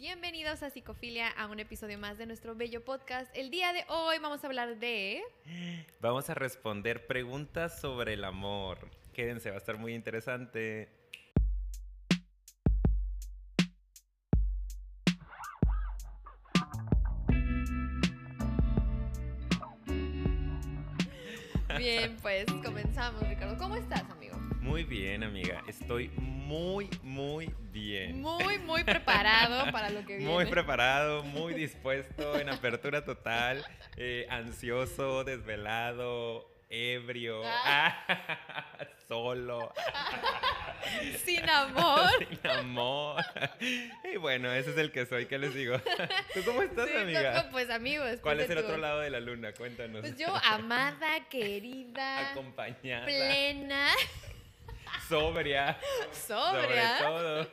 Bienvenidos a Psicofilia, a un episodio más de nuestro bello podcast. El día de hoy vamos a hablar de... Vamos a responder preguntas sobre el amor. Quédense, va a estar muy interesante. Bien, pues comenzamos, Ricardo. ¿Cómo estás, amigo? Muy bien, amiga. Estoy muy, muy bien. Muy, muy preparado para lo que viene. Muy preparado, muy dispuesto, en apertura total, eh, ansioso, desvelado, ebrio, solo. Sin amor. Sin amor. Y bueno, ese es el que soy, ¿qué les digo? ¿Tú cómo estás, Sí, amiga? no, pues amigos. ¿Cuál es el otro lado de la luna? Cuéntanos. Pues yo, amada, querida, Acompañada. plena, Sobria. sobria. Sobre todo.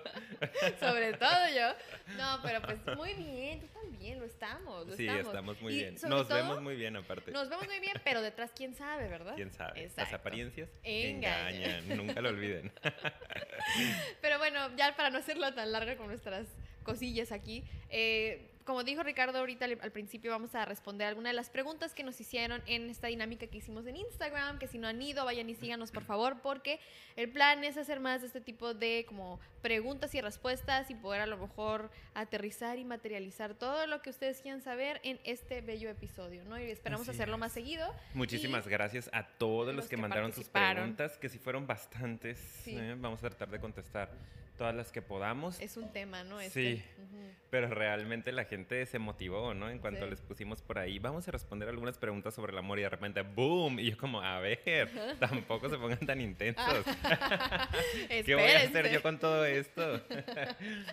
Sobre todo yo. No, pero pues muy bien, tú también, lo estamos. Lo Sí, estamos. estamos muy Y bien. Nos todo, vemos muy bien aparte. Nos vemos muy bien, pero detrás quién sabe, ¿verdad? ¿Quién sabe? Las Exacto. apariencias Engañan. engañan. Nunca lo olviden. Pero bueno, ya para no hacerlo tan larga con nuestras cosillas aquí, eh, como dijo Ricardo ahorita al, principio, vamos a responder algunas de las preguntas que nos hicieron en esta dinámica que hicimos en Instagram, que si no han ido, vayan y síganos por favor, porque el plan es hacer más de este tipo de como preguntas y respuestas y poder a lo mejor aterrizar y materializar todo lo que ustedes quieran saber en este bello episodio, ¿no? Y esperamos Así hacerlo es. más seguido. Muchísimas gracias a todos los, que, que mandaron sus preguntas, que sí fueron bastantes. Sí. ¿eh? Vamos a tratar de contestar todas las que podamos. Es un tema, ¿no? Este. Sí. Ujú. Pero realmente la gente se motivó, ¿no? En cuanto Sí. les pusimos por ahí, vamos a responder algunas preguntas sobre el amor y de repente, ¡boom! Y yo como, a ver, tampoco se pongan tan intensos. ¿Qué voy a hacer yo con todo esto?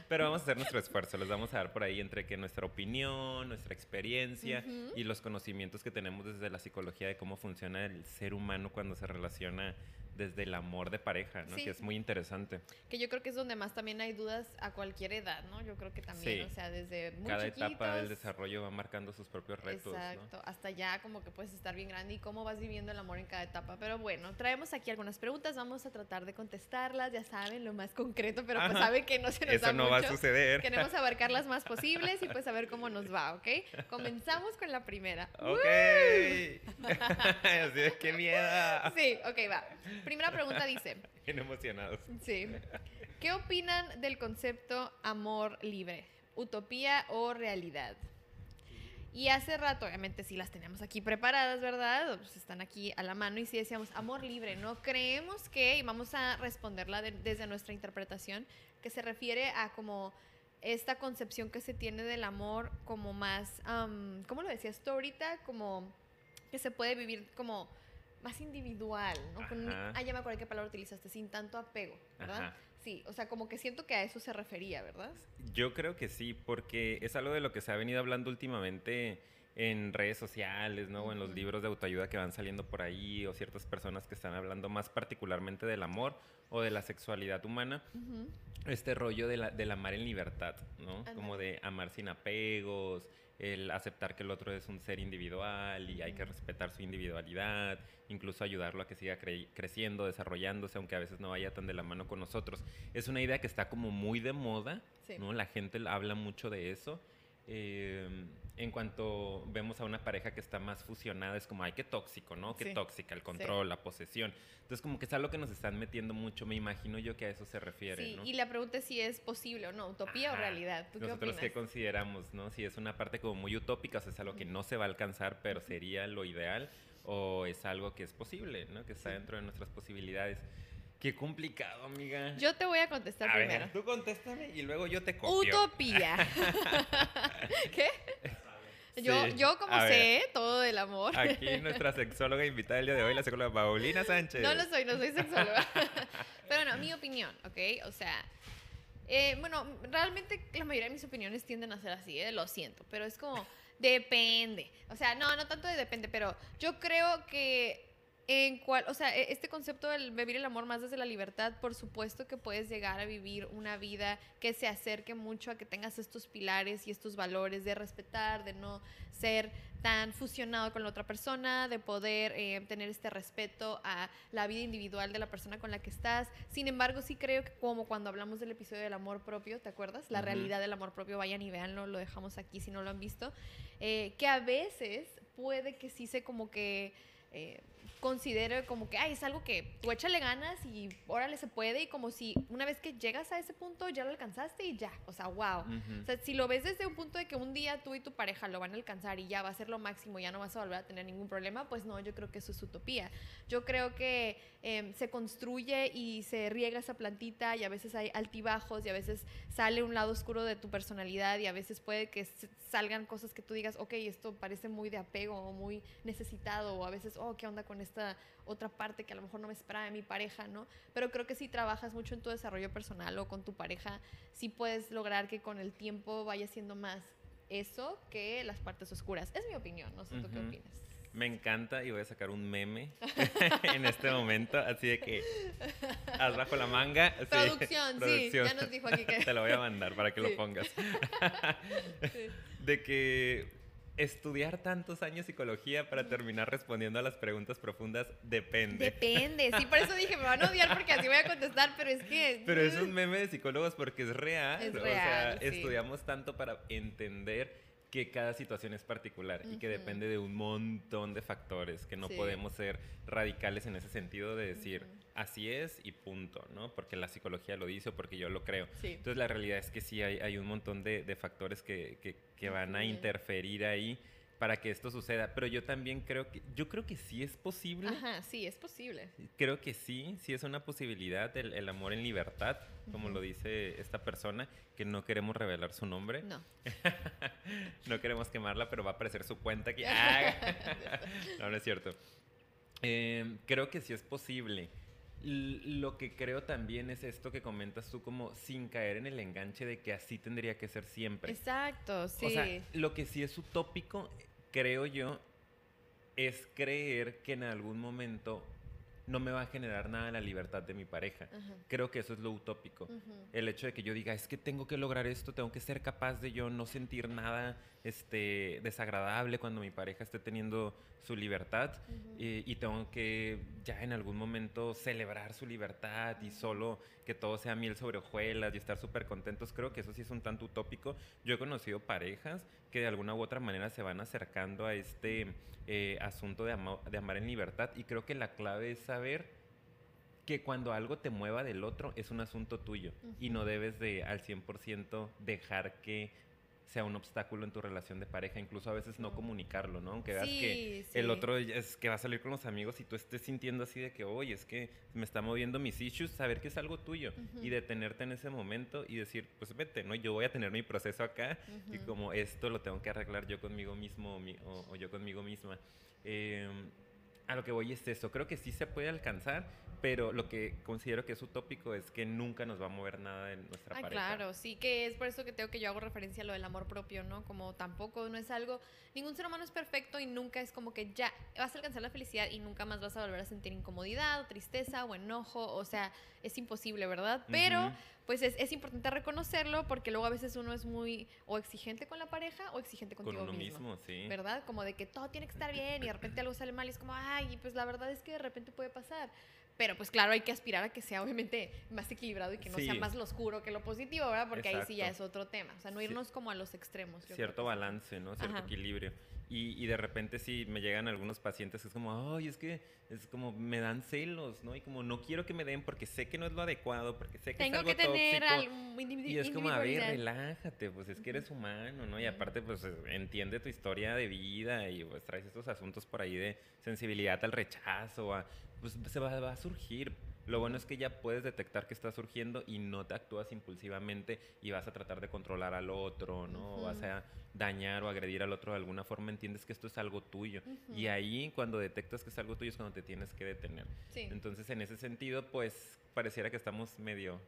Pero vamos a hacer nuestro esfuerzo. Les vamos a dar por ahí entre que nuestra opinión, nuestra experiencia Ujú. y los conocimientos que tenemos desde la psicología de cómo funciona el ser humano cuando se relaciona desde el amor de pareja, ¿no? Sí. Que es muy interesante. Que yo creo que es donde más también hay dudas a cualquier edad, ¿no? Yo creo que también, Sí. o sea, desde muy Cada etapa del chiquitos, desarrollo va marcando sus propios retos, ¿no? Exacto, hasta ya como que puedes estar bien grande y cómo vas viviendo el amor en cada etapa. Pero bueno, traemos aquí algunas preguntas, vamos a tratar de contestarlas, ya saben, lo más concreto, pero pues Ajá. saben que no se nos Eso da no va a mucho. suceder. Queremos abarcar las más posibles y pues a ver cómo nos va, ¿ok? Comenzamos con la primera. Ok. Así es, qué miedo. Sí, ok, va. Primera pregunta dice, Bien emocionados. Sí. ¿Qué opinan del concepto amor libre? ¿Utopía o realidad? Y hace rato, obviamente sí las tenemos aquí preparadas, ¿verdad? Pues están aquí a la mano y sí decíamos amor libre, ¿no? Creemos que, y vamos a responderla de- desde nuestra interpretación, que se refiere a como esta concepción que se tiene del amor como más, am, ¿cómo lo decías tú ahorita? Como que se puede vivir como más individual, ¿no? Con ah, ya me acuerdo qué palabra utilizaste, sin tanto apego, ¿verdad? Ajá. Sí, o sea, como que siento que a eso se refería, ¿verdad? Yo creo que sí, porque es algo de lo que se ha venido hablando últimamente en redes sociales, ¿no? O en los libros de autoayuda que van saliendo por ahí, o ciertas personas que están hablando más particularmente del amor o de la sexualidad humana. Este rollo de la- del amar en libertad, ¿no? Como de amar sin apegos, el aceptar que el otro es un ser individual y hay que respetar su individualidad, incluso ayudarlo a que siga cre- creciendo, desarrollándose, aunque a veces no vaya tan de la mano con nosotros. Es una idea que está como muy de moda, Sí. ¿no? La gente habla mucho de eso. Eh, en cuanto vemos a una pareja que está más fusionada, es como, ay, qué tóxico, ¿no? Qué Sí. tóxica, el control, la posesión. Entonces, como que es algo que nos están metiendo mucho, me imagino yo que a eso se refiere, Sí, ¿no? y la pregunta es si es posible o no, utopía o realidad. ¿Tú qué Nosotros opinas? qué consideramos, ¿no? Si es una parte como muy utópica, o sea, es algo que no se va a alcanzar, pero sería lo ideal, o es algo que es posible, ¿no? Que está Sí. dentro de nuestras posibilidades. Qué complicado, amiga. Yo te voy a contestar a primero. ver, tú contéstame y luego yo te copio. Utopía. ¿Qué? Yo, Sí, yo como a ver. sé todo del amor. Aquí nuestra sexóloga invitada el día de hoy, la psicóloga Paulina Sánchez. No lo soy, no soy sexóloga. Pero no, mi opinión, ¿ok? O sea, eh, bueno, realmente la mayoría de mis opiniones tienden a ser así, ¿eh? lo siento, pero es como, depende. O sea, no, no tanto de depende, pero yo creo que En cual, o sea, e, este concepto del vivir el amor más desde la libertad, por supuesto que puedes llegar a vivir una vida que se acerque mucho a que tengas estos pilares y estos valores de respetar, de no ser tan fusionado con la otra persona, de poder eh, tener este respeto a la vida individual de la persona con la que estás. Sin embargo, sí creo que como cuando hablamos del episodio del amor propio, ¿te acuerdas? La realidad del amor propio, vayan y véanlo, lo dejamos aquí si no lo han visto, eh, que a veces puede que sí se como que... Eh, considero como que, ay, es algo que tú échale ganas y órale se puede y como si una vez que llegas a ese punto ya lo alcanzaste y ya, o sea, wow. O sea, si lo ves desde un punto de que un día tú y tu pareja lo van a alcanzar y ya va a ser lo máximo, ya no vas a volver a tener ningún problema, pues no, yo creo que eso es utopía. Yo creo que em, se construye y se riega esa plantita y a veces hay altibajos y a veces sale un lado oscuro de tu personalidad y a veces puede que salgan cosas que tú digas, ok, esto parece muy de apego o muy necesitado o a veces, oh, ¿qué onda con esto? otra parte que a lo mejor no me esperaba de mi pareja, ¿no? Pero creo que si trabajas mucho en tu desarrollo personal o con tu pareja, sí puedes lograr que con el tiempo vaya siendo más eso que las partes oscuras. Es mi opinión, no sé tú qué opinas. Me encanta y voy a sacar un meme en este momento, así de que haz bajo la manga. producción, sí, ya nos dijo aquí que... Te lo voy a mandar para que lo pongas. De que estudiar tantos años psicología para terminar respondiendo a las preguntas profundas depende. Depende, sí, por eso dije, me van a odiar porque así voy a contestar, pero es que... Pero es un meme de psicólogos porque es real. Es real o sea, estudiamos tanto para entender que cada situación es particular y que depende de un montón de factores, que no podemos ser radicales en ese sentido de decir así es y punto, ¿no? Porque la psicología lo dice o porque yo lo creo. Entonces la realidad es que sí hay, hay un montón de, de factores que, que, que van a interferir ahí para que esto suceda. Pero yo también creo que, yo creo que sí es posible. Ajá, sí, es posible. Creo que sí, sí es una posibilidad el, el amor en libertad, como lo dice esta persona, que no queremos revelar su nombre. No. no queremos quemarla, pero va a aparecer su cuenta aquí. Ah. no, no es cierto. Em, creo que sí es posible. Lo que creo también es esto que comentas tú, como sin caer en el enganche de que así tendría que ser siempre. Exacto, sí. O sea, lo que sí es utópico creo yo, es creer que en algún momento no me va a generar nada la libertad de mi pareja. Creo que eso es lo utópico. El hecho de que yo diga, es que tengo que lograr esto, tengo que ser capaz de yo no sentir nada este, desagradable cuando mi pareja esté teniendo su libertad y, tengo que ya en algún momento celebrar su libertad y solo que todo sea miel sobre hojuelas y estar súper contentos. Creo que eso sí es un tanto utópico. Yo he conocido parejas que de alguna u otra manera se van acercando a este eh, asunto de, de amar en libertad y creo que la clave es saber que cuando algo te mueva del otro es un asunto tuyo y no debes de al 100% dejar que sea un obstáculo en tu relación de pareja, incluso a veces no comunicarlo, ¿no? Aunque veas que el otro es que va a salir con los amigos y tú estés sintiendo así de que, oye, es que me está moviendo mis issues, saber que es algo tuyo y detenerte en ese momento y decir, pues vete, ¿no? Yo voy a tener mi proceso acá y como esto lo tengo que arreglar yo conmigo mismo o, yo conmigo misma. Em, a lo que voy es eso, creo que sí se puede alcanzar, pero lo que considero que es utópico es que nunca nos va a mover nada en nuestra ah, pareja. Claro, sí, que es por eso que tengo que yo hago referencia a lo del amor propio, ¿no? Como tampoco no es algo, ningún ser humano es perfecto y nunca es como que ya vas a alcanzar la felicidad y nunca más vas a volver a sentir incomodidad o tristeza o enojo, o sea, es imposible, ¿verdad? Pero pues es, es, importante reconocerlo porque luego a veces uno es muy o exigente con la pareja o exigente contigo con uno mismo. sí. ¿Verdad? Como de que todo tiene que estar bien y de repente algo sale mal y es como, ay, pues la verdad es que de repente puede pasar. Pero pues claro, hay que aspirar a que sea obviamente más equilibrado y que no sea más lo oscuro que lo positivo, ¿verdad? Porque ahí sí ya es otro tema. O sea, no irnos como a los extremos. Cierto balance, ¿no? Cierto equilibrio. Y, y, de repente sí me llegan algunos pacientes que es como, ay, es que es como me dan celos, ¿no? Y como no quiero que me den porque sé que no es lo adecuado, porque sé que Tengo es algo que tener tóxico. y es como, a ver, relájate, pues es que eres humano, ¿no? Y aparte, pues entiende tu historia de vida y pues traes estos asuntos por ahí de sensibilidad al rechazo, a, pues se va, va a surgir lo bueno es que ya puedes detectar que está surgiendo y no te actúas impulsivamente y vas a tratar de controlar al otro, ¿no? Vas a dañar o agredir al otro de alguna forma, entiendes que esto es algo tuyo. Y ahí cuando detectas que es algo tuyo es cuando te tienes que detener. Entonces, en ese sentido, pues pareciera que estamos medio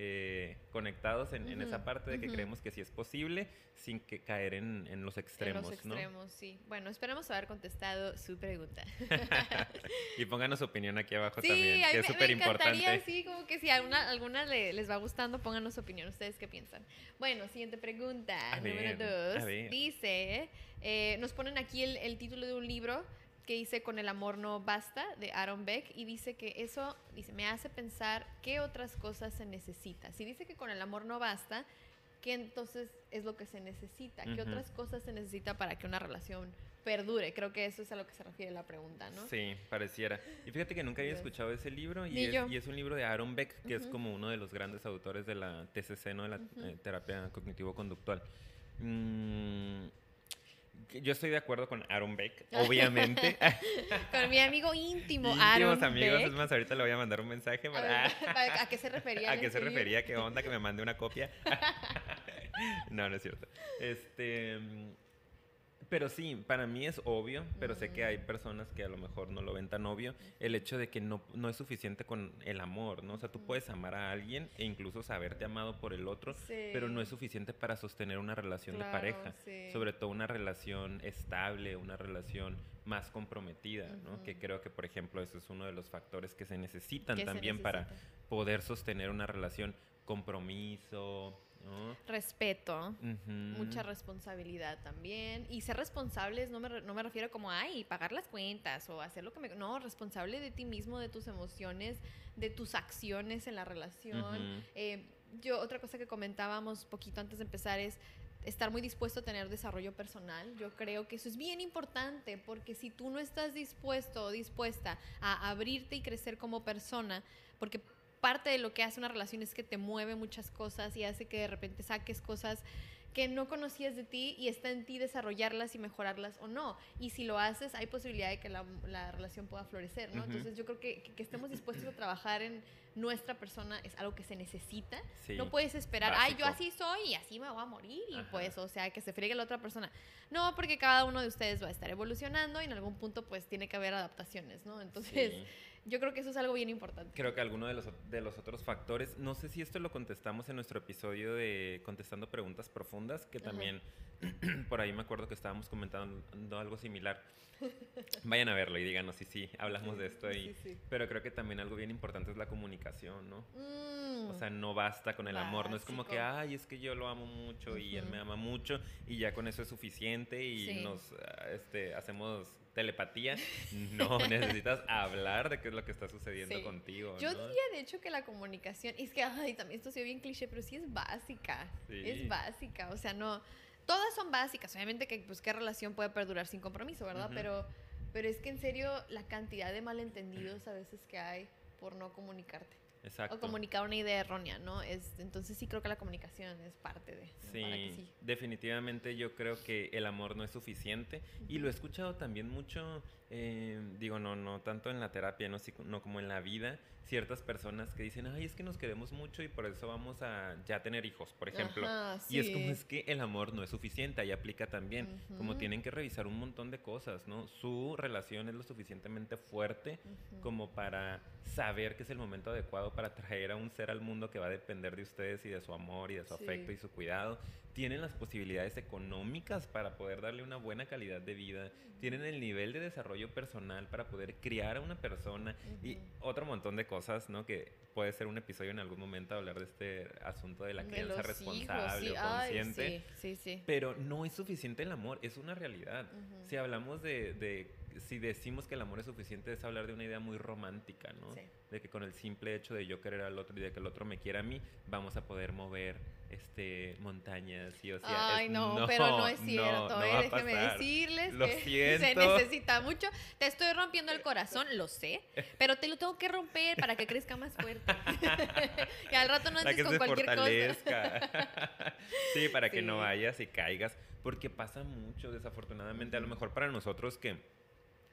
eh, conectados en, esa parte de que creemos que sí es posible sin que caer en, los extremos. En los extremos, sí. Bueno, esperemos haber contestado su pregunta. y pónganos su opinión aquí abajo también, que es súper importante. Sí, como que si alguna, alguna les va gustando, pónganos su opinión. ¿Ustedes qué piensan? Bueno, siguiente pregunta. número dos. Dice, eh, nos ponen aquí el, el título de un libro que hice con El amor no basta de Aaron Beck y dice que eso dice, me hace pensar qué otras cosas se necesita. Si dice que con el amor no basta, ¿qué entonces es lo que se necesita? ¿Qué otras cosas se necesita para que una relación perdure? Creo que eso es a lo que se refiere la pregunta, ¿no? Sí, pareciera. Y fíjate que nunca había escuchado ese libro y, es, un libro de Aaron Beck, que es como uno de los grandes autores de la TCC, ¿no? De la eh, terapia cognitivo-conductual. Mm, yo estoy de acuerdo con Aaron Beck, obviamente. con mi amigo íntimo, Íntimos amigos, es más, ahorita le voy a mandar un mensaje para... A, qué se refería? ¿A qué se refería? ¿Qué onda? Que me mande una copia. no, no es cierto. Este... Pero sí, para mí es obvio, pero sé que hay personas que a lo mejor no lo ven tan obvio, el hecho de que no, no es suficiente con el amor, ¿no? O sea, tú puedes amar a alguien e incluso saberte amado por el otro, pero no es suficiente para sostener una relación de pareja, sobre todo una relación estable, una relación más comprometida, ¿no? Que creo que, por ejemplo, eso es uno de los factores que se necesitan también para poder sostener una relación compromiso, Respeto, mucha responsabilidad también. Y ser responsables no me, no me refiero como, ay, pagar las cuentas o hacer lo que me... No, responsable de ti mismo, de tus emociones, de tus acciones en la relación. Eh, yo, otra cosa que comentábamos poquito antes de empezar es estar muy dispuesto a tener desarrollo personal. Yo creo que eso es bien importante porque si tú no estás dispuesto o dispuesta a abrirte y crecer como persona, porque parte de lo que hace una relación es que te mueve muchas cosas y hace que de repente saques cosas que no conocías de ti y está en ti desarrollarlas y mejorarlas o no. Y si lo haces, hay posibilidad de que la, la relación pueda florecer, ¿no? Entonces yo creo que, que, estemos dispuestos a trabajar en nuestra persona es algo que se necesita. no puedes esperar, ay, yo así soy y así me voy a morir y pues, o sea, que se friegue la otra persona. No, porque cada uno de ustedes va a estar evolucionando y en algún punto pues tiene que haber adaptaciones, ¿no? Entonces... Yo creo que eso es algo bien importante. Creo que alguno de los, de los otros factores, no sé si esto lo contestamos en nuestro episodio de contestando preguntas profundas, que también por ahí me acuerdo que estábamos comentando algo similar. Vayan a verlo y díganos si sí, hablamos de esto ahí. Pero creo que también algo bien importante es la comunicación, ¿no? O sea, no basta con el amor, no es como que, ay, es que yo lo amo mucho y él me ama mucho y ya con eso es suficiente y nos ah, este, hacemos telepatía, no necesitas hablar de qué es lo que está sucediendo contigo. Yo diría de hecho que la comunicación, es que, ay, también esto ha bien cliché, pero sí es básica, es básica, o sea, no, todas son básicas, obviamente que pues qué relación puede perdurar sin compromiso, ¿verdad? Pero pero es que en serio la cantidad de malentendidos a veces que hay por no comunicarte. O comunicar una idea errónea, ¿no? Es, entonces sí creo que la comunicación es parte de... Sí, definitivamente yo creo que el amor no es suficiente y lo he escuchado también mucho, eh, digo, no, no tanto en la terapia, no, no como en la vida, ciertas personas que dicen, ay, es que nos queremos mucho y por eso vamos a ya tener hijos, por ejemplo. Y es como es que el amor no es suficiente, ahí aplica también, como tienen que revisar un montón de cosas, ¿no? Su relación es lo suficientemente fuerte como para saber que es el momento adecuado para traer a un ser al mundo que va a depender de ustedes y de su amor y de su afecto y su cuidado tienen las posibilidades económicas para poder darle una buena calidad de vida, tienen el nivel de desarrollo personal para poder criar a una persona y otro montón de cosas, ¿no? Que puede ser un episodio en algún momento hablar de este asunto de la crianza responsable o consciente. sí, sí, Pero no es suficiente el amor, es una realidad. Si hablamos de, de, si decimos que el amor es suficiente, es hablar de una idea muy romántica, ¿no? De que con el simple hecho de yo querer al otro y de que el otro me quiera a mí, vamos a poder mover este, montañas y o sea, Ay, no, pero no es cierto, eh, déjeme decirles lo que siento. se necesita mucho. Te estoy rompiendo el corazón, lo sé, pero te lo tengo que romper para que crezca más fuerte. y al rato no andes con cualquier cosa. sí, para que no vayas y caigas, porque pasa mucho, desafortunadamente, a lo mejor para nosotros que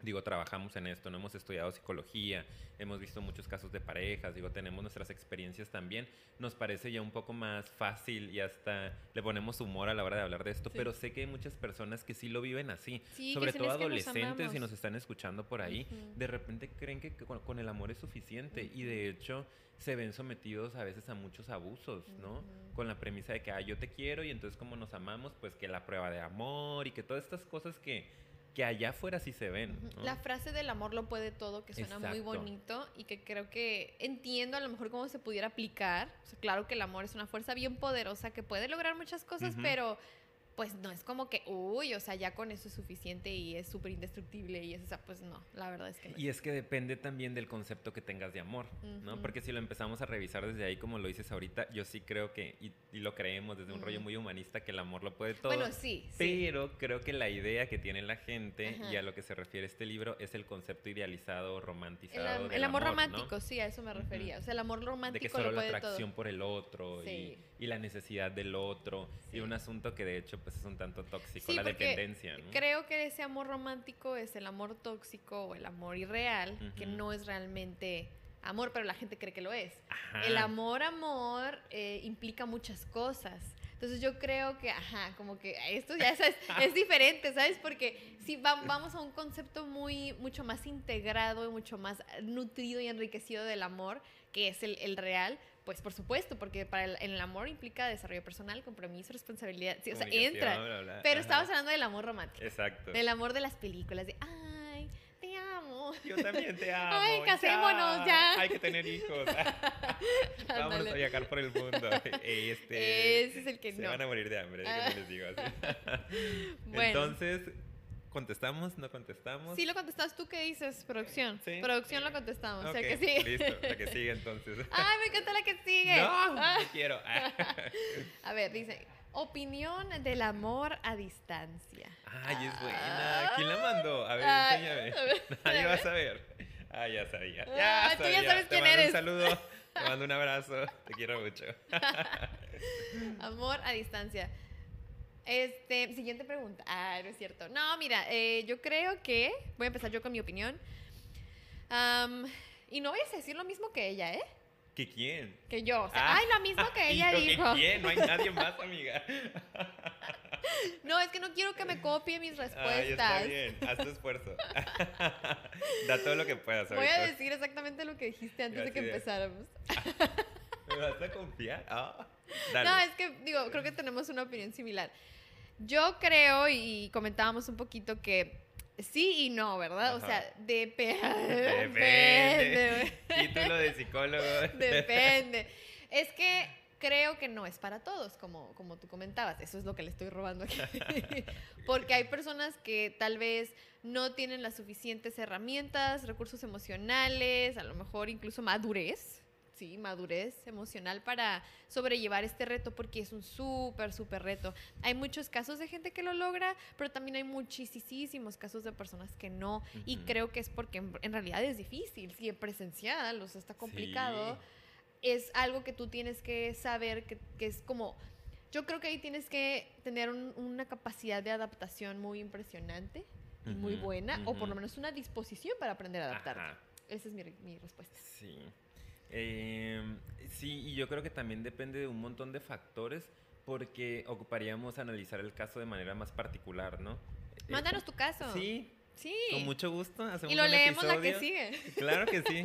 digo, trabajamos en esto, no hemos estudiado psicología, hemos visto muchos casos de parejas, digo, tenemos nuestras experiencias también, nos parece ya un poco más fácil y hasta le ponemos humor a la hora de hablar de esto, pero sé que hay muchas personas que sí lo viven así, sobre todo adolescentes y nos están escuchando por ahí, de repente creen que con, el amor es suficiente y de hecho se ven sometidos a veces a muchos abusos, ¿no? Con la premisa de que, ah, yo te quiero y entonces como nos amamos, pues que la prueba de amor y que todas estas cosas que que allá afuera sí se ven. La frase del amor lo puede todo, que suena muy bonito y que creo que entiendo a lo mejor cómo se pudiera aplicar. claro que el amor es una fuerza bien poderosa que puede lograr muchas cosas, pero pues no es como que, uy, o sea, ya con eso es suficiente y es súper indestructible y es, o sea, pues no, la verdad es que no. Y es que depende también del concepto que tengas de amor, ¿no? Porque si lo empezamos a revisar desde ahí, como lo dices ahorita, yo sí creo que, y, lo creemos desde un rollo muy humanista, que el amor lo puede todo. Bueno, sí. Pero creo que la idea que tiene la gente y a lo que se refiere este libro es el concepto idealizado, romantizado. El, amor, romántico, sí, a eso me refería. O sea, el amor romántico. De que solo la atracción por el otro y, y, la necesidad del otro. Y un asunto que de hecho pues es un tanto tóxico, la dependencia. Creo que ese amor romántico es el amor tóxico o el amor irreal, que no es realmente amor, pero la gente cree que lo es. El amor, amor, eh, implica muchas cosas. Entonces yo creo que, ajá, como que esto ya es, es diferente, ¿sabes? Porque si vamos a un concepto muy, mucho más integrado y mucho más nutrido y enriquecido del amor, que es el, el real, pues por supuesto, porque para el, el, amor implica desarrollo personal, compromiso, responsabilidad. Sí, o sea, entra. Pero estamos hablando del amor romántico. Exacto. Del amor de las películas, de ay, te amo. Yo también te amo. Ay, casémonos ya. Hay que tener hijos. Vamos a viajar por el mundo. Este, Ese es el que se no. van a morir de hambre, ah. les digo así. bueno. Entonces, ¿Contestamos? ¿No contestamos? Sí, lo contestas. ¿Tú qué dices, producción? ¿Sí? Producción lo contestamos. O sea que sí. Listo, la que sigue entonces. Ay, me encanta la que sigue. No, no ah. quiero. a ver, dice, opinión del amor a distancia. Ay, es buena. ¿Quién la mandó? A ver, enséñame. Ahí vas a ver. Ah, ya sabía. Ya ah, Tú ya sabes quién eres. Un saludo. Te mando un abrazo. Te quiero mucho. amor a distancia. Este, siguiente pregunta. Ah, no es cierto. No, mira, eh, yo creo que. Voy a empezar yo con mi opinión. y no voy a decir lo mismo que ella, ¿eh? ¿Que quién? Que yo. O sea, ah, ay, lo mismo que ella dijo. ¿Que quién? No hay nadie más, amiga. No, es que no quiero que me copie mis respuestas. Ay, está bien, haz tu esfuerzo. da todo lo que puedas. Voy a decir exactamente lo que dijiste antes de que empezáramos. ¿Me vas a confiar? Ah, no, es que, digo, creo que tenemos una opinión similar. Yo creo, y comentábamos un poquito que sí y no, ¿verdad? O sea, depende. Depende. Título de psicólogo. Depende. Es que creo que no es para todos, como, como tú comentabas. Eso es lo que le estoy robando aquí. Porque hay personas que tal vez no tienen las suficientes herramientas, recursos emocionales, a lo mejor incluso madurez sí, madurez emocional para sobrellevar este reto porque es un súper, súper reto. Hay muchos casos de gente que lo logra, pero también hay muchísimos casos de personas que no. Y creo que es porque en, realidad es difícil, si en presencial, o sea, está complicado. Es algo que tú tienes que saber que, es como... Yo creo que ahí tienes que tener una capacidad de adaptación muy impresionante y muy buena, o por lo menos una disposición para aprender a adaptarte. Esa es mi, mi respuesta. Sí. Eh, sí, y yo creo que también depende de un montón de factores porque ocuparíamos analizar el caso de manera más particular, ¿no? Mándanos tu caso. Sí. Sí. Con mucho gusto. Hacemos y lo leemos la que sigue. Claro que sí.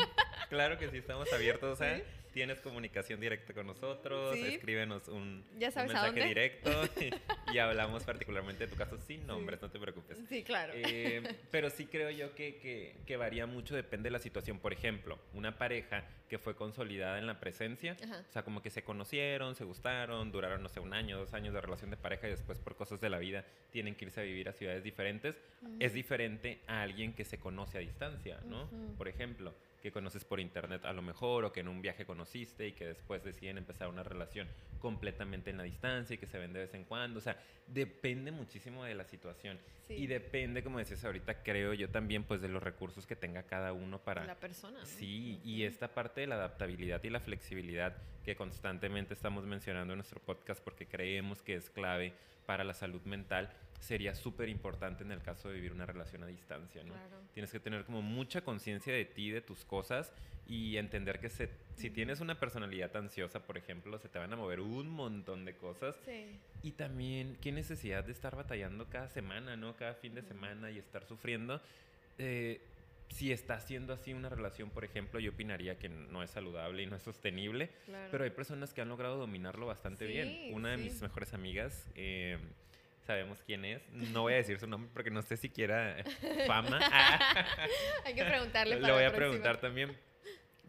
Claro que sí, estamos abiertos a tienes comunicación directa con nosotros, escríbenos un, mensaje directo y, hablamos particularmente de tu caso sin nombres, no te preocupes. Sí, claro. Eh, pero sí creo yo que, que, varía mucho, depende de la situación. Por ejemplo, una pareja que fue consolidada en la presencia, o sea, como que se conocieron, se gustaron, duraron, no sé, un año, dos años de relación de pareja y después por cosas de la vida tienen que irse a vivir a ciudades diferentes, es diferente a alguien que se conoce a distancia, ¿no? Por ejemplo que conoces por internet a lo mejor o que en un viaje conociste y que después deciden empezar una relación completamente en la distancia y que se ven de vez en cuando. O sea, depende muchísimo de la situación. Y depende, como decías ahorita, creo yo también, pues de los recursos que tenga cada uno para... La persona. Sí, y esta parte de la adaptabilidad y la flexibilidad que constantemente estamos mencionando en nuestro podcast porque creemos que es clave para la salud mental sería súper importante en el caso de vivir una relación a distancia, ¿no? Tienes que tener como mucha conciencia de ti, de tus cosas y entender que si tienes una personalidad ansiosa, por ejemplo, se te van a mover un montón de cosas. Sí. Y también, qué necesidad de estar batallando cada semana, ¿no? Cada fin de semana y estar sufriendo. Eh, si está siendo así una relación, por ejemplo, yo opinaría que no es saludable y no es sostenible, pero hay personas que han logrado dominarlo bastante bien. Una de mis mejores amigas, eh, sabemos quién es, no voy a decir su nombre porque no sé siquiera fama. hay que preguntarle. Para Le voy a preguntar también,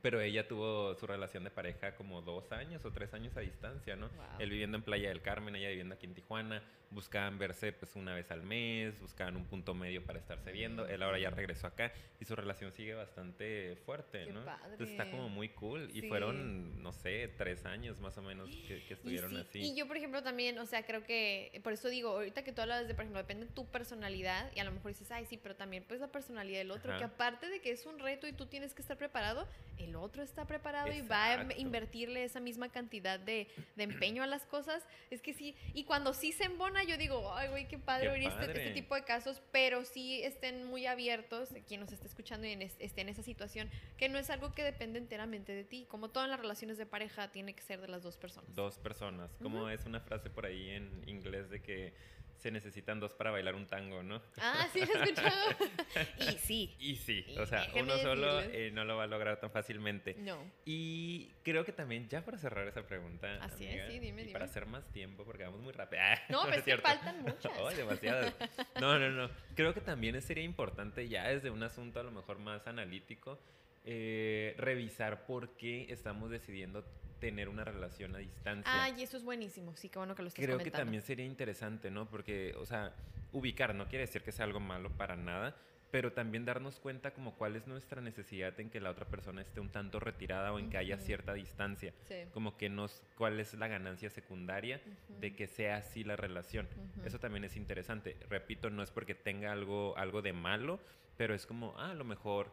pero ella tuvo su relación de pareja como dos años o tres años a distancia, ¿no? Él viviendo en Playa del Carmen, ella viviendo aquí en Tijuana buscaban verse pues una vez al mes, buscaban un punto medio para estarse viendo. Él ahora ya regresó acá y su relación sigue bastante fuerte, ¿no? Entonces está como muy cool. Y fueron, no sé, tres años más o menos que, estuvieron así. Y yo, por ejemplo, también, o sea, creo que, por eso digo, ahorita que tú hablas de, por ejemplo, depende de tu personalidad y a lo mejor dices, ay, sí, pero también pues la personalidad del otro, que aparte de que es un reto y tú tienes que estar preparado, el otro está preparado y va a invertirle esa misma cantidad de, de empeño a las cosas. Es que sí, y cuando sí se embona, yo digo, ay, güey, qué padre oír este, este, tipo de casos, pero sí estén muy abiertos, quien nos esté escuchando y esté en esa situación, que no es algo que depende enteramente de ti. Como todas las relaciones de pareja, tiene que ser de las dos personas. Dos personas. Como es una frase por ahí en inglés de que se necesitan dos para bailar un tango, ¿no? Ah, sí, lo he escuchado. y sí. Y sí, o sea, uno solo eh, no lo va a lograr tan fácilmente. No. Y creo que también, ya para cerrar esa pregunta. Así es, sí, dime, y dime. para hacer más tiempo, porque vamos muy rápido. no, pero es, que faltan muchas. oh, demasiadas. No, no, no. Creo que también sería importante, ya desde un asunto a lo mejor más analítico, eh, revisar por qué estamos decidiendo tener una relación a distancia. Ah, y eso es buenísimo, sí, qué bueno que lo estás Creo que también sería interesante, ¿no? Porque, o sea, ubicar no quiere decir que sea algo malo para nada, pero también darnos cuenta como cuál es nuestra necesidad en que la otra persona esté un tanto retirada o en que haya cierta distancia. Como que nos, cuál es la ganancia secundaria de que sea así la relación. Eso también es interesante. Repito, no es porque tenga algo, algo de malo, pero es como, ah, a lo mejor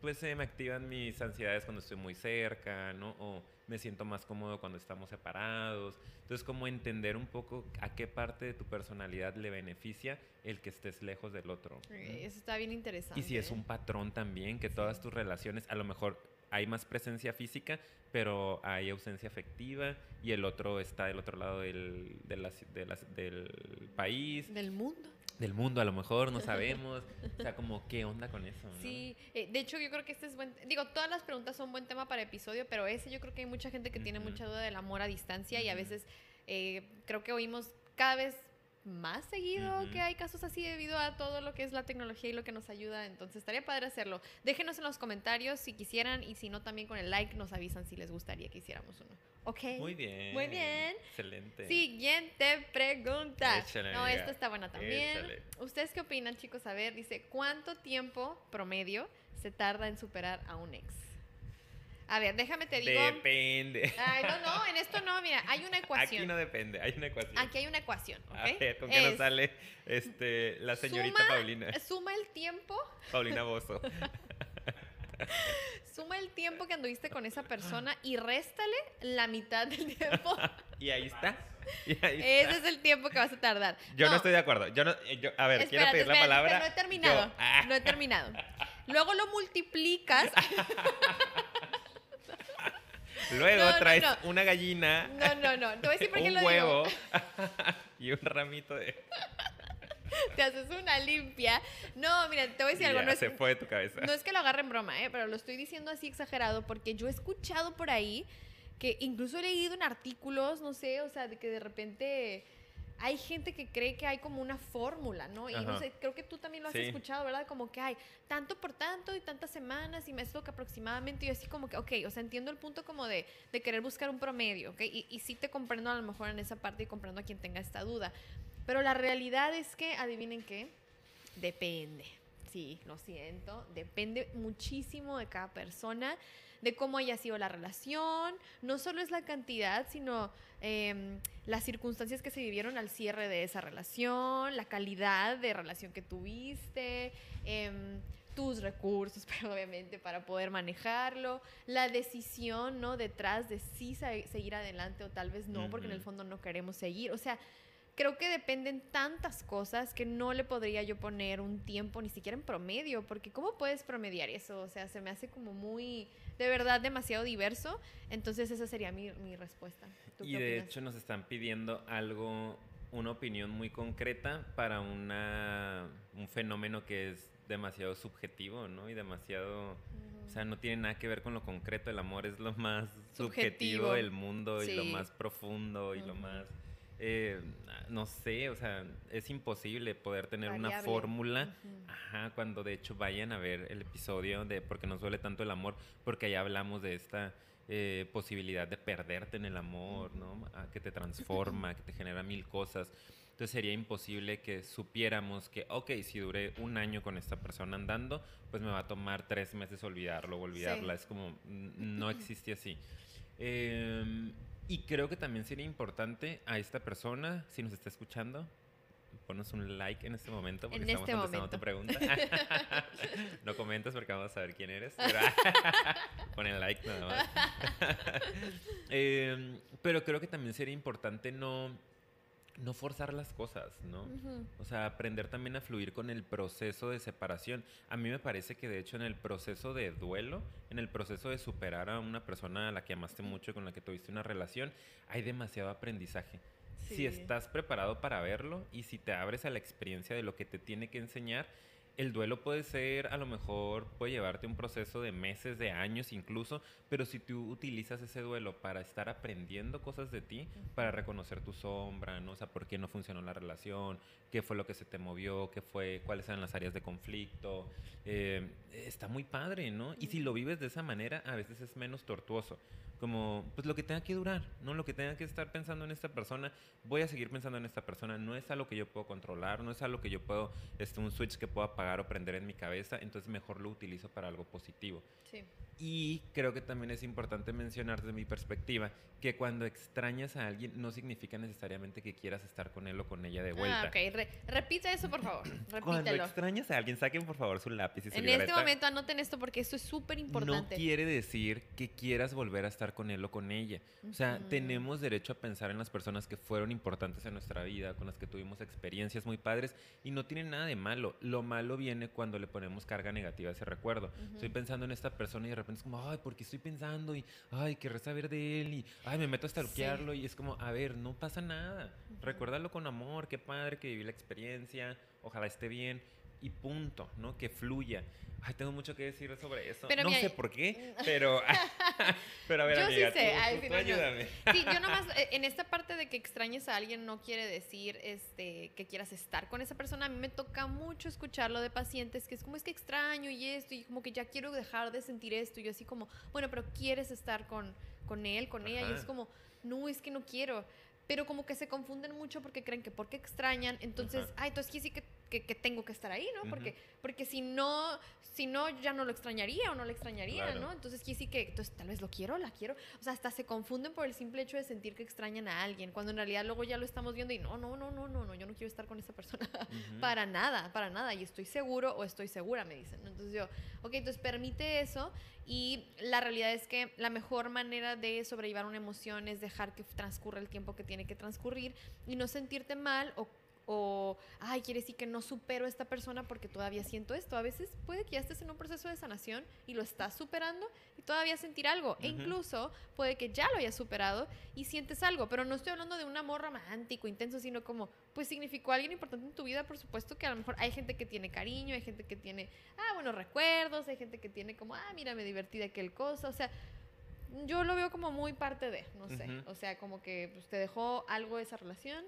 pues se me activan mis ansiedades cuando estoy muy cerca, ¿no? O me siento más cómodo cuando estamos separados. Entonces, como entender un poco a qué parte de tu personalidad le beneficia el que estés lejos del otro. Eso está bien interesante. Y si es un patrón también, que todas tus relaciones, a lo mejor hay más presencia física, pero hay ausencia afectiva y el otro está del otro lado del, del país. Del mundo del mundo, a lo mejor no sabemos. o sea, como qué onda con eso. Sí, eh, de hecho yo creo que este es buen, digo, todas las preguntas son buen tema para episodio, pero ese yo creo que hay mucha gente que tiene mucha duda del amor a distancia y a veces eh, creo que oímos cada vez más seguido que hay casos así debido a todo lo que es la tecnología y lo que nos ayuda. Entonces estaría padre hacerlo. Déjenos en los comentarios si quisieran y si no también con el like nos avisan si les gustaría que hiciéramos uno. ¿Ok? Muy bien. Muy bien. Excelente. Siguiente pregunta. no, esta está buena también. ¿Ustedes qué opinan, chicos? A ver, dice, ¿cuánto tiempo promedio se tarda en superar a un ex? A ver, déjame te digo. Depende. Ay, no, no, en esto no, mira, hay una ecuación. Aquí no depende, hay una ecuación. Aquí hay una ecuación, ¿ok? A ver, ¿con qué nos sale este, la señorita Paulina? Suma el tiempo. Paulina Bozo. Suma el tiempo que anduviste con esa persona y réstale la mitad del tiempo. y ahí está. Ese es el tiempo que vas a tardar. Yo no, estoy de acuerdo. Yo no, eh, yo, a ver, quiero pedir la palabra. no he terminado. No he terminado. Luego lo multiplicas. Luego traes una gallina. No, no, no. Te voy a decir por qué un huevo y un ramito de. Te haces una limpia. No, mira, te voy a decir algo. No es, se fue de tu cabeza. No es que lo agarre en broma, ¿eh? pero lo estoy diciendo así exagerado porque yo he escuchado por ahí que incluso he leído en artículos, no sé, o sea, de que de repente hay gente que cree que hay como una fórmula, ¿no? Y no sé, creo que tú también lo has escuchado, ¿verdad? Como que hay tanto por tanto y tantas semanas y me toca aproximadamente y así como que, ok, o sea, entiendo el punto como de, de querer buscar un promedio, ¿ok? Y, y sí te comprendo a lo mejor en esa parte y comprendo a quien tenga esta duda. Pero la realidad es que, adivinen qué, depende. Sí, lo siento, depende muchísimo de cada persona de cómo haya sido la relación, no solo es la cantidad, sino em, las circunstancias que se vivieron al cierre de esa relación, la calidad de relación que tuviste, em, tus recursos, pero obviamente para poder manejarlo, la decisión, ¿no? Detrás de sí seguir adelante o tal vez no, porque en el fondo no queremos seguir. O sea, creo que dependen tantas cosas que no le podría yo poner un tiempo ni siquiera en promedio, porque ¿cómo puedes promediar eso? O sea, se me hace como muy, de verdad, demasiado diverso. Entonces esa sería mi, mi respuesta. Y de hecho nos están pidiendo algo, una opinión muy concreta para una, un fenómeno que es demasiado subjetivo, ¿no? Y demasiado... O sea, no tiene nada que ver con lo concreto. El amor es lo más subjetivo, del mundo y lo más profundo y lo más eh, no sé, o sea, es imposible poder tener una fórmula, ajá, cuando de hecho vayan a ver el episodio de Porque nos duele tanto el amor, porque allá hablamos de esta eh, posibilidad de perderte en el amor, ¿no? que te transforma, que te genera mil cosas. Entonces sería imposible que supiéramos que, ok, si duré un año con esta persona andando, pues me va a tomar tres meses olvidarlo o olvidarla. Es como, no existe así. Eh, y creo que también sería importante a esta persona, si nos está escuchando, ponos un like en este momento porque estamos este contestando tu pregunta. no comentes porque vamos a saber quién eres. Pero pon el like nada más. Em, pero creo que también sería importante no no forzar las cosas, ¿no? O sea, aprender también a fluir con el proceso de separación. A mí me parece que de hecho en el proceso de duelo, en el proceso de superar a una persona a la que amaste mucho, con la que tuviste una relación, hay demasiado aprendizaje. Si estás preparado para verlo y si te abres a la experiencia de lo que te tiene que enseñar, el duelo puede ser, a lo mejor puede llevarte un proceso de meses, de años incluso, pero si tú utilizas ese duelo para estar aprendiendo cosas de ti, para reconocer tu sombra, ¿no? O sea, por qué no funcionó la relación, qué fue lo que se te movió, qué fue, cuáles eran las áreas de conflicto, eh, está muy padre, ¿no? Y si lo vives de esa manera, a veces es menos tortuoso como pues lo que tenga que durar, no lo que tenga que estar pensando en esta persona, voy a seguir pensando en esta persona, no es algo que yo puedo controlar, no es algo que yo puedo, este, un switch que puedo apagar o prender en mi cabeza, entonces mejor lo utilizo para algo positivo. Sí. Y creo que también es importante mencionar desde mi perspectiva que cuando extrañas a alguien no significa necesariamente que quieras estar con él o con ella de vuelta. Ah, ok. repite eso, por favor. Repítelo. Cuando extrañas a alguien, saquen por favor su lápiz y su En este momento anoten esto porque esto es súper importante. No quiere decir que quieras volver a estar con él o con ella. O sea, tenemos derecho a pensar en las personas que fueron importantes en nuestra vida, con las que tuvimos experiencias muy padres y no tienen nada de malo. Lo malo viene cuando le ponemos carga negativa a ese recuerdo. Estoy pensando en esta persona y de repente es como, ay, porque estoy pensando y, ay, querré saber de él y, ay, me meto a stalkearlo y es como, a ver, no pasa nada. Recuérdalo con amor, qué padre que viví la experiencia, ojalá esté bien y punto, ¿no? Que fluya. Ay, tengo mucho que decir sobre eso. no sé por qué, pero, pero a ver, yo sí sé. Tú, ayúdame. Sí, yo nomás, eh, en esta parte de que extrañes a alguien no quiere decir este, que quieras estar con esa persona. A mí me toca mucho escucharlo de pacientes que es como, es que extraño y esto, y como que ya quiero dejar de sentir esto. Y yo así como, bueno, pero quieres estar con, con él, con ella. Y es como, no, es que no quiero pero como que se confunden mucho porque creen que porque extrañan, entonces, ay, entonces sí, sí que, que, tengo que estar ahí, ¿no? Porque, porque si no, si no, ya no lo extrañaría o no lo extrañaría, ¿no? Entonces sí, sí que, entonces tal vez lo quiero, la quiero, o sea, hasta se confunden por el simple hecho de sentir que extrañan a alguien, cuando en realidad luego ya lo estamos viendo y no, no, no, no, no, no yo no quiero estar con esa persona para nada, para nada, y estoy seguro o estoy segura, me dicen. Entonces yo, ok, entonces permite eso y la realidad es que la mejor manera de sobrellevar una emoción es dejar que transcurra el tiempo que tiene que transcurrir y no sentirte mal o o, ay, quiere decir que no supero a esta persona porque todavía siento esto. A veces puede que ya estés en un proceso de sanación y lo estás superando y todavía sentir algo. E incluso puede que ya lo hayas superado y sientes algo. Pero no estoy hablando de un amor romántico, intenso, sino como, pues significó alguien importante en tu vida. Por supuesto que a lo mejor hay gente que tiene cariño, hay gente que tiene, ah, buenos recuerdos, hay gente que tiene como, ah, mira, me divertí de aquel cosa. O sea, yo lo veo como muy parte de, no sé. O sea, como que pues, te dejó algo de esa relación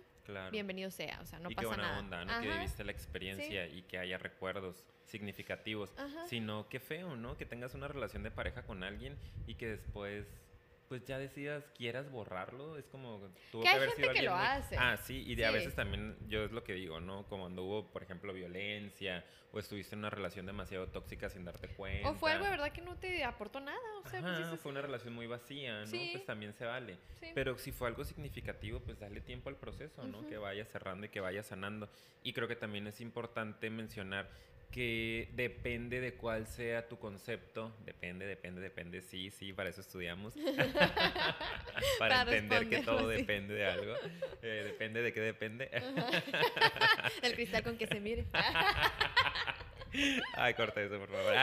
bienvenido sea, o sea, no y pasa qué buena nada. onda, ¿no? Que viviste la experiencia y que haya recuerdos significativos, sino qué feo, ¿no? Que tengas una relación de pareja con alguien y que después pues ya decidas quieras borrarlo, es como tuvo que, hay gente que lo hace. Ah, sí, y de a veces también yo es lo que digo, ¿no? Como cuando hubo, por ejemplo, violencia o estuviste en una relación demasiado tóxica sin darte cuenta. O fue algo de verdad que no te aportó nada, o sea, pues fue una relación muy vacía, ¿no? Pues también se vale. Pero si fue algo significativo, pues dale tiempo al proceso, ¿no? Que vaya cerrando y que vaya sanando. Y creo que también es importante mencionar que depende de cuál sea tu concepto, depende, depende, depende, sí, sí, para eso estudiamos, para, entender que todo depende de algo, eh, depende de qué depende. El cristal con que se mire. Ay, corta eso, por favor.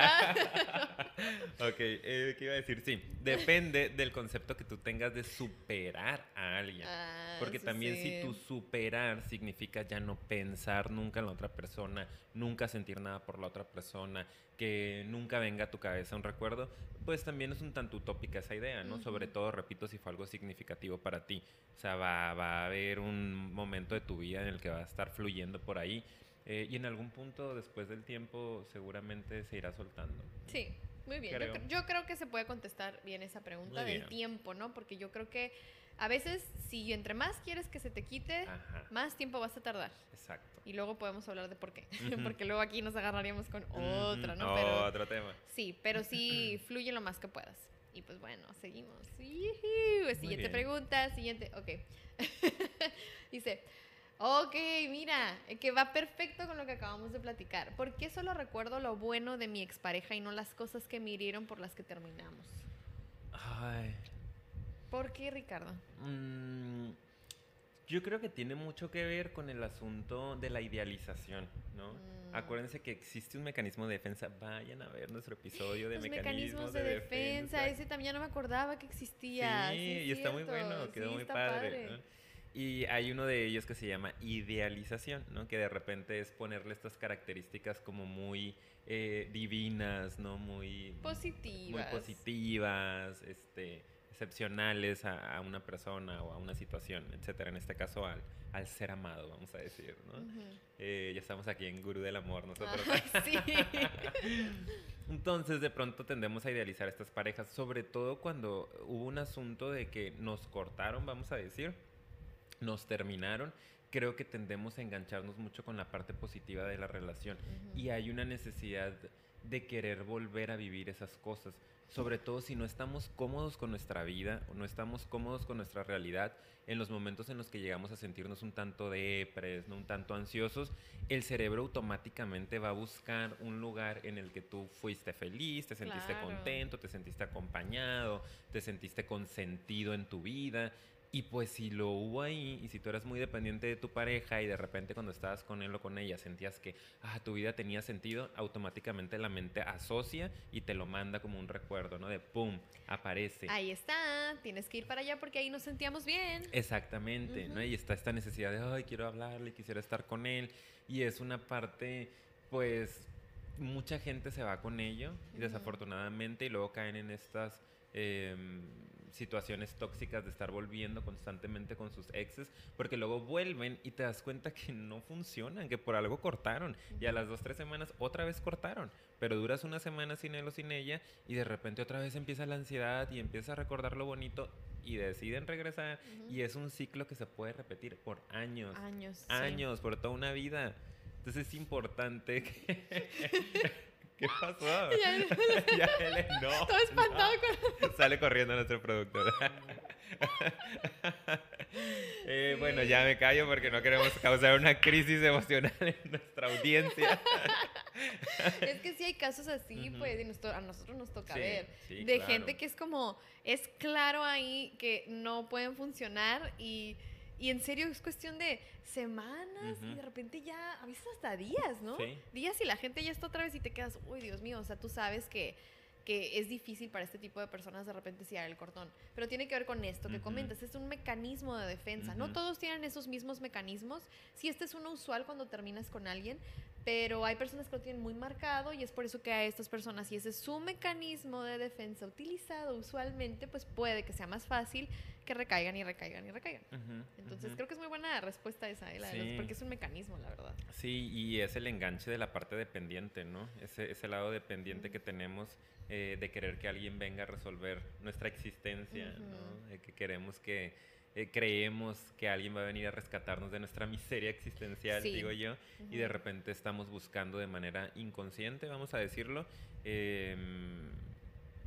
Ok, eh, ¿qué iba a decir? Sí, depende del concepto que tú tengas de superar a alguien. Ah, Porque también si tu superar significa ya no pensar nunca en la otra persona, nunca sentir nada por la otra persona, que nunca venga a tu cabeza un recuerdo, pues también es un tanto utópica esa idea, ¿no? Sobre todo, repito, si fue algo significativo para ti. O sea, va, va a haber un momento de tu vida en el que va a estar fluyendo por ahí eh, y en algún punto después del tiempo seguramente se irá soltando. Sí, muy bien. Yo, creo que se puede contestar bien esa pregunta del tiempo, ¿no? Porque yo creo que a veces si entre más quieres que se te quite, más tiempo vas a tardar. Exacto. Y luego podemos hablar de por qué. Porque luego aquí nos agarraríamos con otra, ¿no? Pero, Otro tema. Sí, pero sí fluye lo más que puedas. Y pues bueno, seguimos. Siguiente pregunta, siguiente. Ok. Dice, Ok, mira, eh, que va perfecto con lo que acabamos de platicar. ¿Por qué solo recuerdo lo bueno de mi expareja y no las cosas que me hirieron por las que terminamos? Ay. ¿Por qué, Ricardo? Mm, yo creo que tiene mucho que ver con el asunto de la idealización, ¿no? Mm. Acuérdense que existe un mecanismo de defensa. Vayan a ver nuestro episodio de mecanismos, de, defensa. Ese también no me acordaba que existía. Sí, y está muy bueno, quedó muy padre. Y hay uno de ellos que se llama idealización, ¿no? Que de repente es ponerle estas características como muy eh, divinas, ¿no? Muy positivas. Muy positivas, este, excepcionales a, una persona o a una situación, etcétera. En este caso al, al ser amado, vamos a decir, ¿no? Eh, ya estamos aquí en Gurú del Amor nosotros. sí. Entonces de pronto tendemos a idealizar estas parejas, sobre todo cuando hubo un asunto de que nos cortaron, vamos a decir nos terminaron, creo que tendemos a engancharnos mucho con la parte positiva de la relación y hay una necesidad de querer volver a vivir esas cosas, sobre todo si no estamos cómodos con nuestra vida o no estamos cómodos con nuestra realidad, en los momentos en los que llegamos a sentirnos un tanto depres, ¿no? un tanto ansiosos, el cerebro automáticamente va a buscar un lugar en el que tú fuiste feliz, te sentiste contento, te sentiste acompañado, te sentiste consentido en tu vida. Y pues si lo hubo ahí y si tú eras muy dependiente de tu pareja y de repente cuando estabas con él o con ella sentías que ah, tu vida tenía sentido, automáticamente la mente asocia y te lo manda como un recuerdo, ¿no? De pum, aparece. Ahí está, tienes que ir para allá porque ahí nos sentíamos bien. Exactamente, ¿no? Y está esta necesidad de, ay, quiero hablarle, quisiera estar con él. Y es una parte, pues, mucha gente se va con ello y desafortunadamente y luego caen en estas... Eh, situaciones tóxicas de estar volviendo constantemente con sus exes, porque luego vuelven y te das cuenta que no funcionan, que por algo cortaron y a las dos, tres semanas otra vez cortaron, pero duras una semana sin él o sin ella y de repente otra vez empieza la ansiedad y empieza a recordar lo bonito y deciden regresar y es un ciclo que se puede repetir por años. Años. Años, por toda una vida. Entonces es importante que, ¿Qué pasó? Ya, él, no. Todo espantado con... Sale corriendo nuestro productor. eh, Bueno, ya me callo porque no queremos causar una crisis emocional en nuestra audiencia. es que sí hay casos así, pues, y a nosotros nos toca ver. de gente que es como, es claro ahí que no pueden funcionar y y en serio es cuestión de semanas y de repente ya, a veces hasta días, ¿no? Días y la gente ya está otra vez y te quedas, uy, Dios mío, o sea, tú sabes que, que es difícil para este tipo de personas de repente dar el cortón. Pero tiene que ver con esto que comentas, es un mecanismo de defensa. No todos tienen esos mismos mecanismos. Si este es uno usual cuando terminas con alguien, pero hay personas que lo tienen muy marcado y es por eso que a estas personas, si ese es su mecanismo de defensa utilizado usualmente, pues puede que sea más fácil que recaigan y recaigan y recaigan. Entonces creo que es muy buena respuesta esa, ¿eh? porque es un mecanismo, la verdad. Sí, y es el enganche de la parte dependiente, ¿no? Ese, ese lado dependiente que tenemos eh, de querer que alguien venga a resolver nuestra existencia, ¿no? De que queremos que eh, creemos que alguien va a venir a rescatarnos de nuestra miseria existencial, digo yo, y de repente estamos buscando de manera inconsciente, vamos a decirlo, em,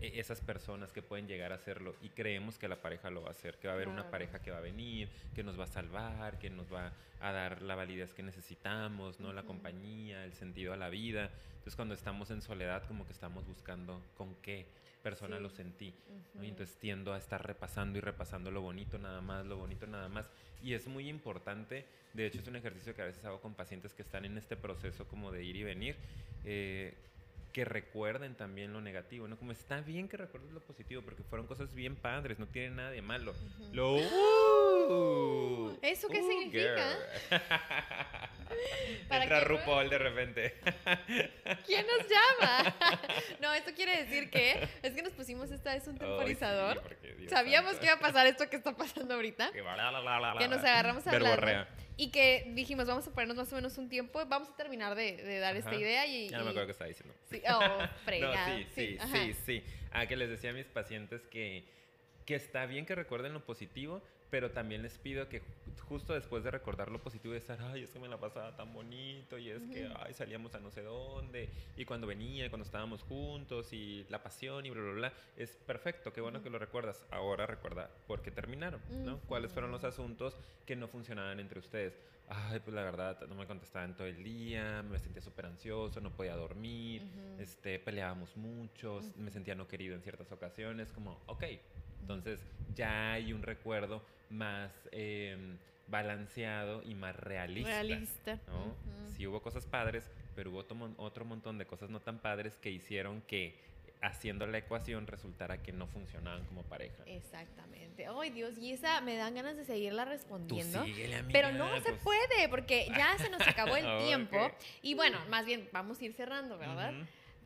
e, esas personas que pueden llegar a hacerlo y creemos que la pareja lo va a hacer, que va a haber una pareja que va a venir, que nos va a salvar, que nos va a dar la validez que necesitamos, ¿no? La compañía, el sentido a la vida. Entonces cuando estamos en soledad como que estamos buscando con qué persona lo sentí. Y entonces tiendo a estar repasando y repasando lo bonito nada más, lo bonito nada más. Y es muy importante, de hecho es un ejercicio que a veces hago con pacientes que están en este proceso como de ir y venir. Eh, que recuerden también lo negativo, ¿no? Como está bien que recuerdes lo positivo, porque fueron cosas bien padres, no tiene nada de malo. Lo... Uh, ¿Eso qué uh, significa? Entra RuPaul de repente. ¿Quién nos llama? no, esto quiere decir que es que nos pusimos esta vez un temporizador. Sabíamos que iba a pasar esto que está pasando ahorita. Que, nos agarramos a hablar. Y que dijimos, vamos a ponernos más o menos un tiempo, vamos a terminar de, dar esta idea y... Ya no me acuerdo qué estaba diciendo. Sí, oh, fregada. sí, sí, sí, sí, Ah, que les decía a mis pacientes que, que está bien que recuerden lo positivo, pero también les pido que justo después de recordar lo positivo y estar, ay, es que me la pasaba tan bonito y es que, ay, salíamos a no sé dónde y cuando venía, cuando estábamos juntos y la pasión y bla, bla, bla, es perfecto, qué bueno que lo recuerdas. Ahora recuerda por qué terminaron, ¿no? ¿Cuáles fueron los asuntos que no funcionaban entre ustedes? Ay, pues la verdad, no me contestaban todo el día, me sentía súper ansioso, no podía dormir, este, peleábamos mucho, me sentía no querido en ciertas ocasiones, como, ok, entonces ya hay un recuerdo más em, balanceado y más realista. Realista. Sí hubo cosas padres, pero hubo otro, montón de cosas no tan padres que hicieron que haciendo la ecuación resultara que no funcionaban como pareja. Exactamente. Ay, Dios, y esa me dan ganas de seguirla respondiendo. pero no se pues. puede, porque ya se nos acabó el tiempo. Y bueno, más bien vamos a ir cerrando, ¿verdad?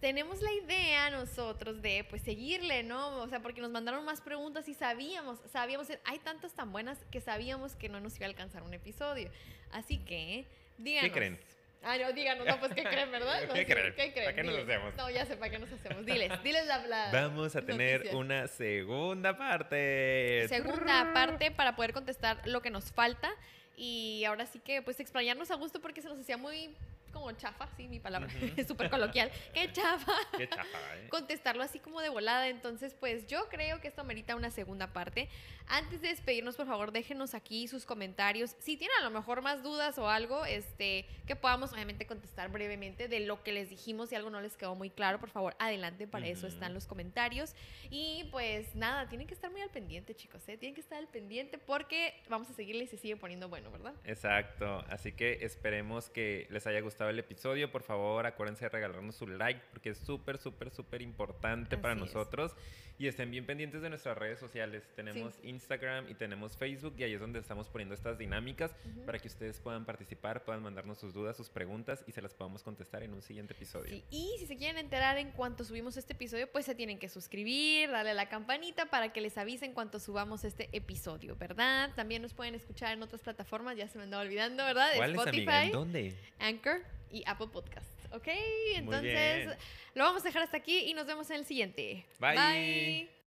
Tenemos la idea nosotros de pues seguirle, ¿no? O sea, porque nos mandaron más preguntas y sabíamos, sabíamos, hay tantas tan buenas que sabíamos que no nos iba a alcanzar un episodio. Así que, díganos. ¿Qué creen? Ah, no, díganos, no, pues, ¿qué creen, verdad? ¿Qué, creen? ¿Qué creen? ¿Para qué nos hacemos? No, ya sé, ¿para qué nos hacemos? Diles, diles la, la Vamos a tener una segunda parte. Segunda parte para poder contestar lo que nos falta y ahora sí que, pues, explayarnos a gusto porque se nos hacía muy como chafa, sí, mi palabra, es súper coloquial. ¡Qué chafa! ¡Qué chafa! ¿eh? Contestarlo así como de volada. Entonces, pues yo creo que esto merita una segunda parte. Antes de despedirnos, por favor, déjenos aquí sus comentarios. Si tienen a lo mejor más dudas o algo, este, que podamos obviamente contestar brevemente de lo que les dijimos. Si algo no les quedó muy claro, por favor, adelante. Para eso están los comentarios. Y pues nada, tienen que estar muy al pendiente, chicos. ¿eh? Tienen que estar al pendiente porque vamos a seguirle y se sigue poniendo bueno, ¿verdad? Exacto. Así que esperemos que les haya gustado el episodio, por favor acuérdense de regalarnos su like porque es súper, súper, súper importante para nosotros. Y estén bien pendientes de nuestras redes sociales. Tenemos Instagram y tenemos Facebook y ahí es donde estamos poniendo estas dinámicas para que ustedes puedan participar, puedan mandarnos sus dudas, sus preguntas y se las podamos contestar en un siguiente episodio. Y si se quieren enterar en cuanto subimos este episodio, pues se tienen que suscribir, darle a la campanita para que les avisen cuando subamos este episodio, ¿verdad? También nos pueden escuchar en otras plataformas, ya se me andaba olvidando, ¿verdad? Spotify, ¿Dónde? Anchor y Apple Podcasts. ¿Ok? Entonces, lo vamos a dejar hasta aquí y nos vemos en el siguiente. Bye.